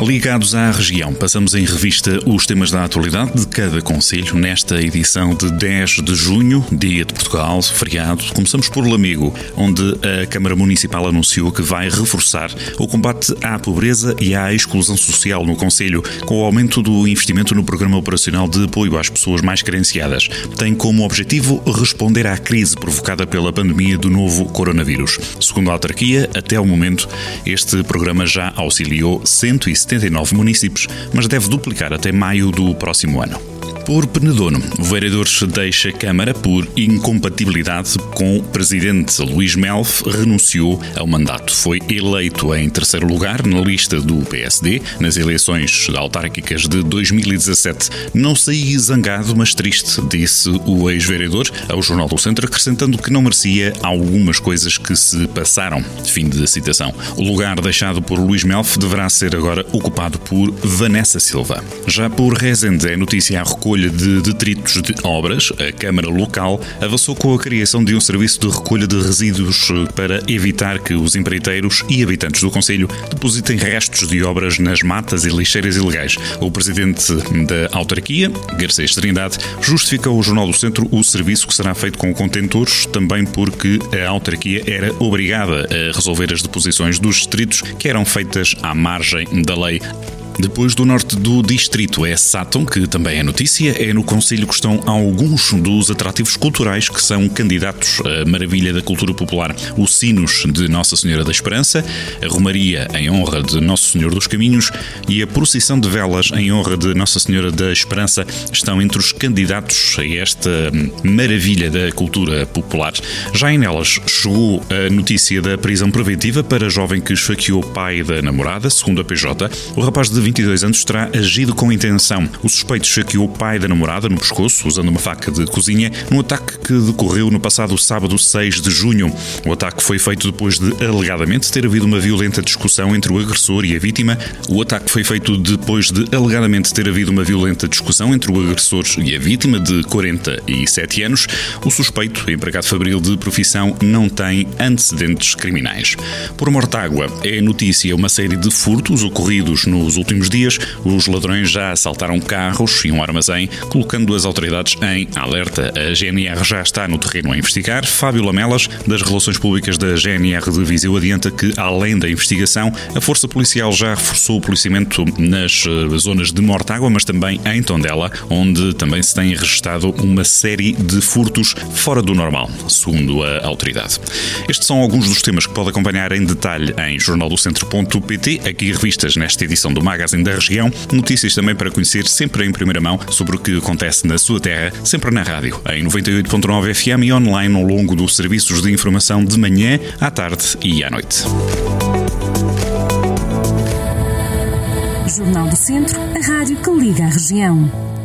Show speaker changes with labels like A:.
A: Ligados à região, passamos em revista os temas da atualidade de cada Conselho nesta edição de 10 de junho, Dia de Portugal, feriado. Começamos por Lamego, onde a Câmara Municipal anunciou que vai reforçar o combate à pobreza e à exclusão social no Conselho, com o aumento do investimento no Programa Operacional de Apoio às Pessoas Mais Carenciadas. Tem como objetivo responder à crise provocada pela pandemia do novo coronavírus. Segundo a autarquia, até o momento, este programa já auxiliou 170 79 municípios, mas deve duplicar até maio do próximo ano. Por Penedono, o vereador deixa a Câmara por incompatibilidade com o presidente Luís Melf, renunciou ao mandato. Foi eleito em terceiro lugar na lista do PSD nas eleições autárquicas de 2017. Não saí zangado, mas triste, disse o ex-vereador ao Jornal do Centro, acrescentando que não merecia algumas coisas que se passaram. Fim de citação. O lugar deixado por Luís Melf deverá ser agora ocupado por Vanessa Silva. Já por Rezende, é notícia a recolha recolha de detritos de obras, a Câmara Local avançou com a criação de um serviço de recolha de resíduos para evitar que os empreiteiros e habitantes do Conselho depositem restos de obras nas matas e lixeiras ilegais. O presidente da autarquia, Garcês Trindade, justificou ao Jornal do Centro o serviço que será feito com contentores, também porque a autarquia era obrigada a resolver as deposições dos distritos que eram feitas à margem da lei. Depois do norte do distrito é Sátão, que também é notícia. É no Conselho que estão alguns dos atrativos culturais que são candidatos à maravilha da cultura popular. O Sinos de Nossa Senhora da Esperança, a Romaria em honra de Nosso Senhor dos Caminhos e a Procissão de Velas em honra de Nossa Senhora da Esperança estão entre os candidatos a esta maravilha da cultura popular. Já em elas chegou a notícia da prisão preventiva para jovem que esfaqueou o pai da namorada, segundo a PJ. O rapaz de 22 anos, terá agido com intenção. O suspeito saqueou o pai da namorada no pescoço, usando uma faca de cozinha, num ataque que decorreu no passado sábado 6 de junho. O ataque foi feito depois de, alegadamente, ter havido uma violenta discussão entre o agressor e a vítima. O ataque foi feito depois de, alegadamente, ter havido uma violenta discussão entre o agressor e a vítima, de 47 anos. O suspeito, empregado fabril de profissão, não tem antecedentes criminais. Por Mortágua, é notícia uma série de furtos ocorridos nos últimos últimos dias, os ladrões já assaltaram carros e um armazém, colocando as autoridades em alerta. A GNR já está no terreno a investigar. Fábio Lamelas, das Relações Públicas da GNR de Viseu, adianta que, além da investigação, a Força Policial já reforçou o policiamento nas eh, zonas de Mortágua, mas também em Tondela, onde também se tem registrado uma série de furtos fora do normal, segundo a autoridade. Estes são alguns dos temas que pode acompanhar em detalhe em jornaldocentro.pt, aqui revistas nesta edição do Maga magazine da região. Notícias também para conhecer sempre em primeira mão sobre o que acontece na sua terra, sempre na rádio, em 98.9 FM e online ao longo dos serviços de informação de manhã, à tarde e à noite.
B: Jornal do Centro, a rádio que liga a região.